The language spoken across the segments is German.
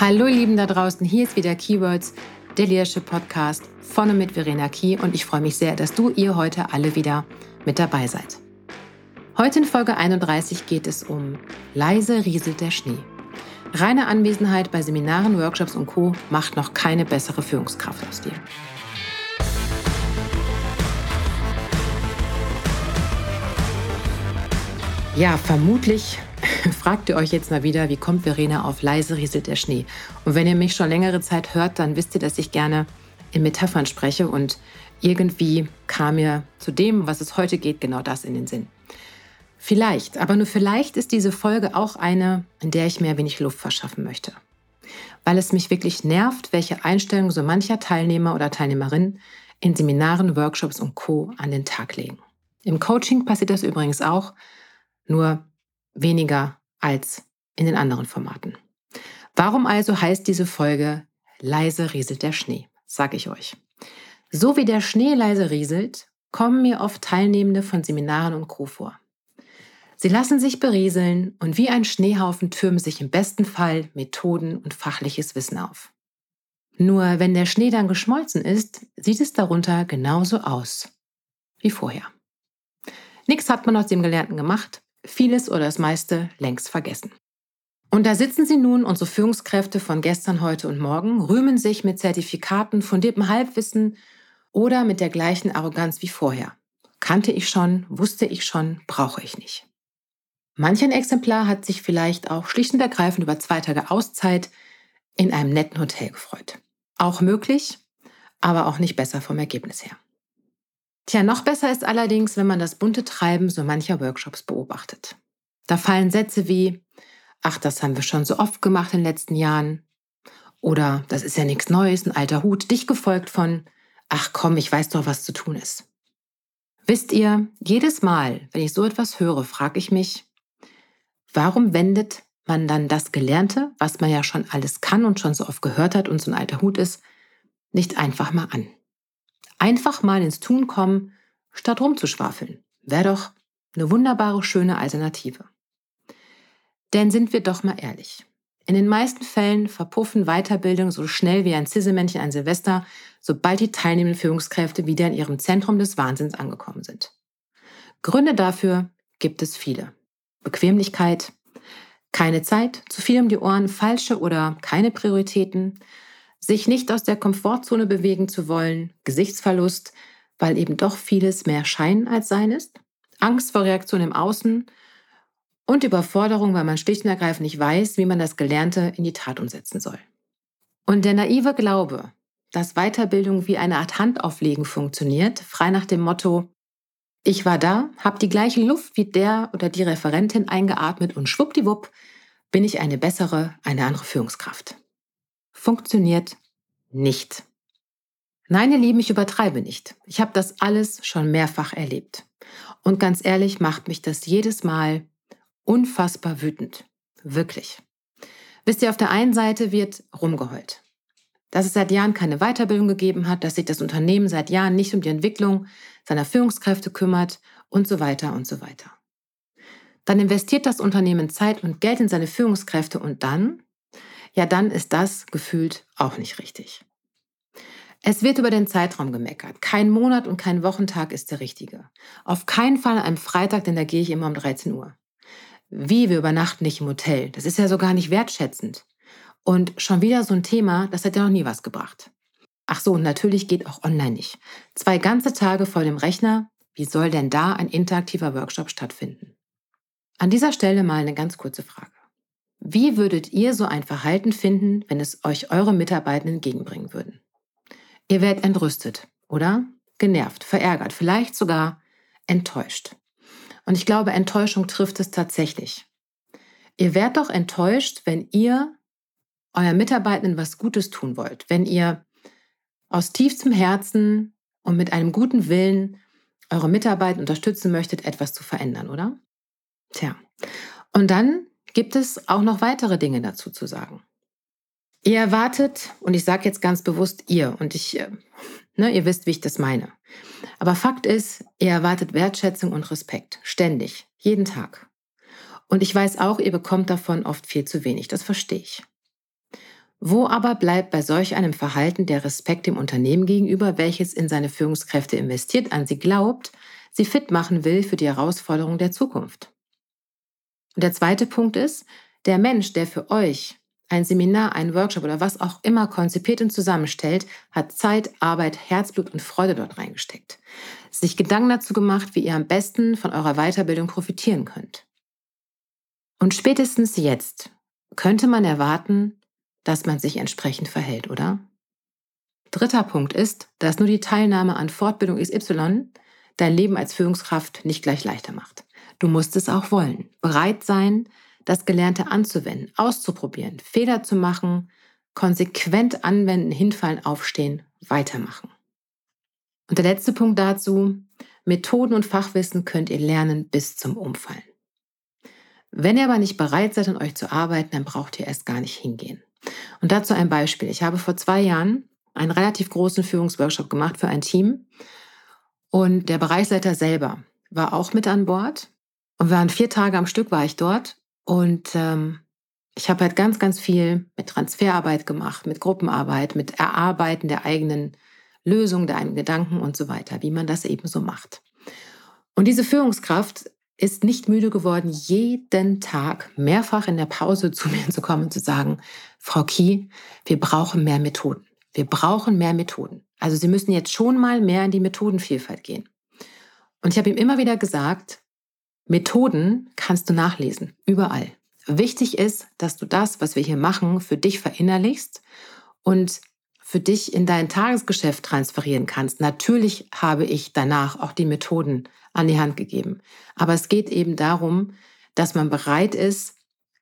Hallo ihr Lieben da draußen, hier ist wieder Keywords, der Leadership Podcast von und mit Verena Key und ich freue mich sehr, dass du ihr heute alle wieder mit dabei seid. Heute in Folge 31 geht es um leise rieselt der Schnee. Reine Anwesenheit bei Seminaren, Workshops und Co. macht noch keine bessere Führungskraft aus dir. Ja, vermutlich fragt ihr euch jetzt mal wieder, wie kommt Verena auf leise rieselt der Schnee? Und wenn ihr mich schon längere Zeit hört, dann wisst ihr, dass ich gerne in Metaphern spreche und irgendwie kam mir zu dem, was es heute geht, genau das in den Sinn. Vielleicht, aber nur vielleicht ist diese Folge auch eine, in der ich mir wenig Luft verschaffen möchte. Weil es mich wirklich nervt, welche Einstellung so mancher Teilnehmer oder Teilnehmerin in Seminaren, Workshops und Co. an den Tag legen. Im Coaching passiert das übrigens auch, nur weniger als in den anderen Formaten. Warum also heißt diese Folge Leise rieselt der Schnee, sage ich euch. So wie der Schnee leise rieselt, kommen mir oft Teilnehmende von Seminaren und Co. vor. Sie lassen sich berieseln und wie ein Schneehaufen türmen sich im besten Fall Methoden und fachliches Wissen auf. Nur wenn der Schnee dann geschmolzen ist, sieht es darunter genauso aus wie vorher. Nichts hat man aus dem Gelernten gemacht, vieles oder das meiste längst vergessen. Und da sitzen sie nun, unsere Führungskräfte von gestern, heute und morgen, rühmen sich mit Zertifikaten, fundiertem Halbwissen oder mit der gleichen Arroganz wie vorher. Kannte ich schon, wusste ich schon, brauche ich nicht. Manch ein Exemplar hat sich vielleicht auch schlicht und ergreifend über zwei Tage Auszeit in einem netten Hotel gefreut. Auch möglich, aber auch nicht besser vom Ergebnis her. Tja, noch besser ist allerdings, wenn man das bunte Treiben so mancher Workshops beobachtet. Da fallen Sätze wie, ach, das haben wir schon so oft gemacht in den letzten Jahren. Oder das ist ja nichts Neues, ein alter Hut, dich gefolgt von, ach komm, ich weiß doch, was zu tun ist. Wisst ihr, jedes Mal, wenn ich so etwas höre, frage ich mich, warum wendet man dann das Gelernte, was man ja schon alles kann und schon so oft gehört hat und so ein alter Hut ist, nicht einfach mal an? Einfach mal ins Tun kommen, statt rumzuschwafeln. Wäre doch eine wunderbare, schöne Alternative. Denn sind wir doch mal ehrlich. In den meisten Fällen verpuffen Weiterbildung so schnell wie ein Zisselmännchen ein Silvester, sobald die teilnehmenden Führungskräfte wieder in ihrem Zentrum des Wahnsinns angekommen sind. Gründe dafür gibt es viele. Bequemlichkeit, keine Zeit, zu viel um die Ohren, falsche oder keine Prioritäten, sich nicht aus der Komfortzone bewegen zu wollen, Gesichtsverlust, weil eben doch vieles mehr Schein als Sein ist, Angst vor Reaktion im Außen und Überforderung, weil man schlicht und ergreifend nicht weiß, wie man das Gelernte in die Tat umsetzen soll. Und der naive Glaube, dass Weiterbildung wie eine Art Handauflegen funktioniert, frei nach dem Motto, ich war da, habe die gleiche Luft wie der oder die Referentin eingeatmet und schwuppdiwupp bin ich eine bessere, eine andere Führungskraft funktioniert nicht. Nein, ihr Lieben, ich übertreibe nicht. Ich habe das alles schon mehrfach erlebt. Und ganz ehrlich macht mich das jedes Mal unfassbar wütend. Wirklich. Wisst ihr, auf der einen Seite wird rumgeheult. Dass es seit Jahren keine Weiterbildung gegeben hat, dass sich das Unternehmen seit Jahren nicht um die Entwicklung seiner Führungskräfte kümmert und so weiter und so weiter. Dann investiert das Unternehmen Zeit und Geld in seine Führungskräfte und dann ja dann ist das gefühlt auch nicht richtig. Es wird über den Zeitraum gemeckert. Kein Monat und kein Wochentag ist der richtige. Auf keinen Fall einem Freitag, denn da gehe ich immer um 13 Uhr. Wie, wir übernachten nicht im Hotel. Das ist ja so gar nicht wertschätzend. Und schon wieder so ein Thema, das hat ja noch nie was gebracht. Ach so, und natürlich geht auch online nicht. Zwei ganze Tage vor dem Rechner, wie soll denn da ein interaktiver Workshop stattfinden? An dieser Stelle mal eine ganz kurze Frage. Wie würdet ihr so ein Verhalten finden, wenn es euch eure Mitarbeitenden entgegenbringen würden? Ihr werdet entrüstet, oder? Genervt, verärgert, vielleicht sogar enttäuscht. Und ich glaube, Enttäuschung trifft es tatsächlich. Ihr werdet doch enttäuscht, wenn ihr euren Mitarbeitenden was Gutes tun wollt, wenn ihr aus tiefstem Herzen und mit einem guten Willen eure Mitarbeiter unterstützen möchtet, etwas zu verändern, oder? Tja. Und dann gibt es auch noch weitere Dinge dazu zu sagen. Ihr erwartet, und ich sage jetzt ganz bewusst ihr, und ich, äh, ne, ihr wisst, wie ich das meine. Aber Fakt ist, ihr erwartet Wertschätzung und Respekt. Ständig. Jeden Tag. Und ich weiß auch, ihr bekommt davon oft viel zu wenig. Das verstehe ich. Wo aber bleibt bei solch einem Verhalten der Respekt dem Unternehmen gegenüber, welches in seine Führungskräfte investiert, an sie glaubt, sie fit machen will für die Herausforderungen der Zukunft? Und der zweite Punkt ist, der Mensch, der für euch ein Seminar, ein Workshop oder was auch immer konzipiert und zusammenstellt, hat Zeit, Arbeit, Herzblut und Freude dort reingesteckt. Sich Gedanken dazu gemacht, wie ihr am besten von eurer Weiterbildung profitieren könnt. Und spätestens jetzt könnte man erwarten, dass man sich entsprechend verhält, oder? Dritter Punkt ist, dass nur die Teilnahme an Fortbildung XY dein Leben als Führungskraft nicht gleich leichter macht. Du musst es auch wollen, bereit sein, das Gelernte anzuwenden, auszuprobieren, Fehler zu machen, konsequent anwenden, hinfallen, aufstehen, weitermachen. Und der letzte Punkt dazu, Methoden und Fachwissen könnt ihr lernen bis zum Umfallen. Wenn ihr aber nicht bereit seid, an euch zu arbeiten, dann braucht ihr erst gar nicht hingehen. Und dazu ein Beispiel. Ich habe vor zwei Jahren einen relativ großen Führungsworkshop gemacht für ein Team und der Bereichsleiter selber war auch mit an Bord. Und wir waren vier Tage am Stück war ich dort und ähm, ich habe halt ganz, ganz viel mit Transferarbeit gemacht, mit Gruppenarbeit, mit Erarbeiten der eigenen Lösungen, der eigenen Gedanken und so weiter, wie man das eben so macht. Und diese Führungskraft ist nicht müde geworden, jeden Tag mehrfach in der Pause zu mir zu kommen und zu sagen, Frau Kie, wir brauchen mehr Methoden. Wir brauchen mehr Methoden. Also Sie müssen jetzt schon mal mehr in die Methodenvielfalt gehen. Und ich habe ihm immer wieder gesagt, Methoden kannst du nachlesen, überall. Wichtig ist, dass du das, was wir hier machen, für dich verinnerlichst und für dich in dein Tagesgeschäft transferieren kannst. Natürlich habe ich danach auch die Methoden an die Hand gegeben. Aber es geht eben darum, dass man bereit ist,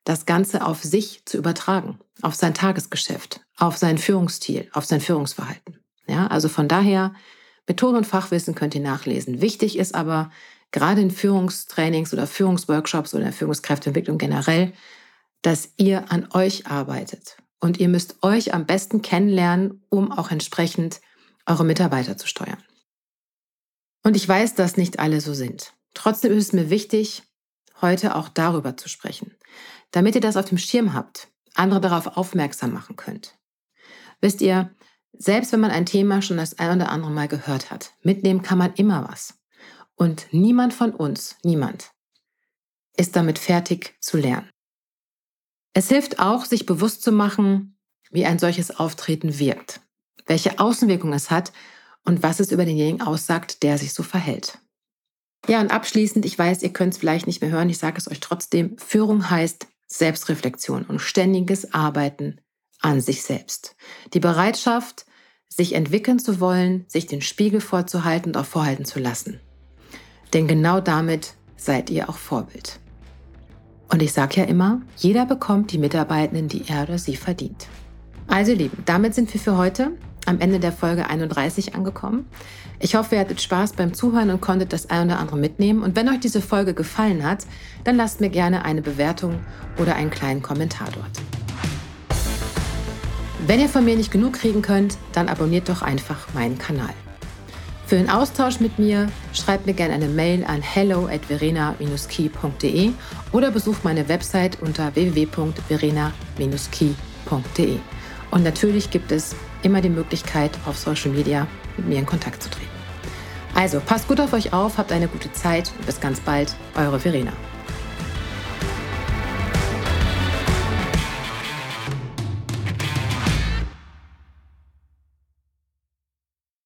das Ganze auf sich zu übertragen, auf sein Tagesgeschäft, auf sein Führungsstil, auf sein Führungsverhalten. Ja, also von daher, Methoden und Fachwissen könnt ihr nachlesen. Wichtig ist aber, gerade in Führungstrainings oder Führungsworkshops oder Führungskräfteentwicklung generell, dass ihr an euch arbeitet. Und ihr müsst euch am besten kennenlernen, um auch entsprechend eure Mitarbeiter zu steuern. Und ich weiß, dass nicht alle so sind. Trotzdem ist es mir wichtig, heute auch darüber zu sprechen, damit ihr das auf dem Schirm habt, andere darauf aufmerksam machen könnt. Wisst ihr, selbst wenn man ein Thema schon das ein oder andere Mal gehört hat, mitnehmen kann man immer was. Und niemand von uns, niemand, ist damit fertig zu lernen. Es hilft auch, sich bewusst zu machen, wie ein solches Auftreten wirkt, welche Außenwirkung es hat und was es über denjenigen aussagt, der sich so verhält. Ja, und abschließend, ich weiß, ihr könnt es vielleicht nicht mehr hören, ich sage es euch trotzdem, Führung heißt Selbstreflexion und ständiges Arbeiten an sich selbst. Die Bereitschaft, sich entwickeln zu wollen, sich den Spiegel vorzuhalten und auch vorhalten zu lassen. Denn genau damit seid ihr auch Vorbild. Und ich sage ja immer, jeder bekommt die Mitarbeitenden, die er oder sie verdient. Also ihr Lieben, damit sind wir für heute am Ende der Folge 31 angekommen. Ich hoffe, ihr hattet Spaß beim Zuhören und konntet das ein oder andere mitnehmen. Und wenn euch diese Folge gefallen hat, dann lasst mir gerne eine Bewertung oder einen kleinen Kommentar dort. Wenn ihr von mir nicht genug kriegen könnt, dann abonniert doch einfach meinen Kanal. Für den Austausch mit mir schreibt mir gerne eine Mail an hello at verena-key.de oder besucht meine Website unter www.verena-key.de. Und natürlich gibt es immer die Möglichkeit, auf Social Media mit mir in Kontakt zu treten. Also passt gut auf euch auf, habt eine gute Zeit und bis ganz bald, eure Verena.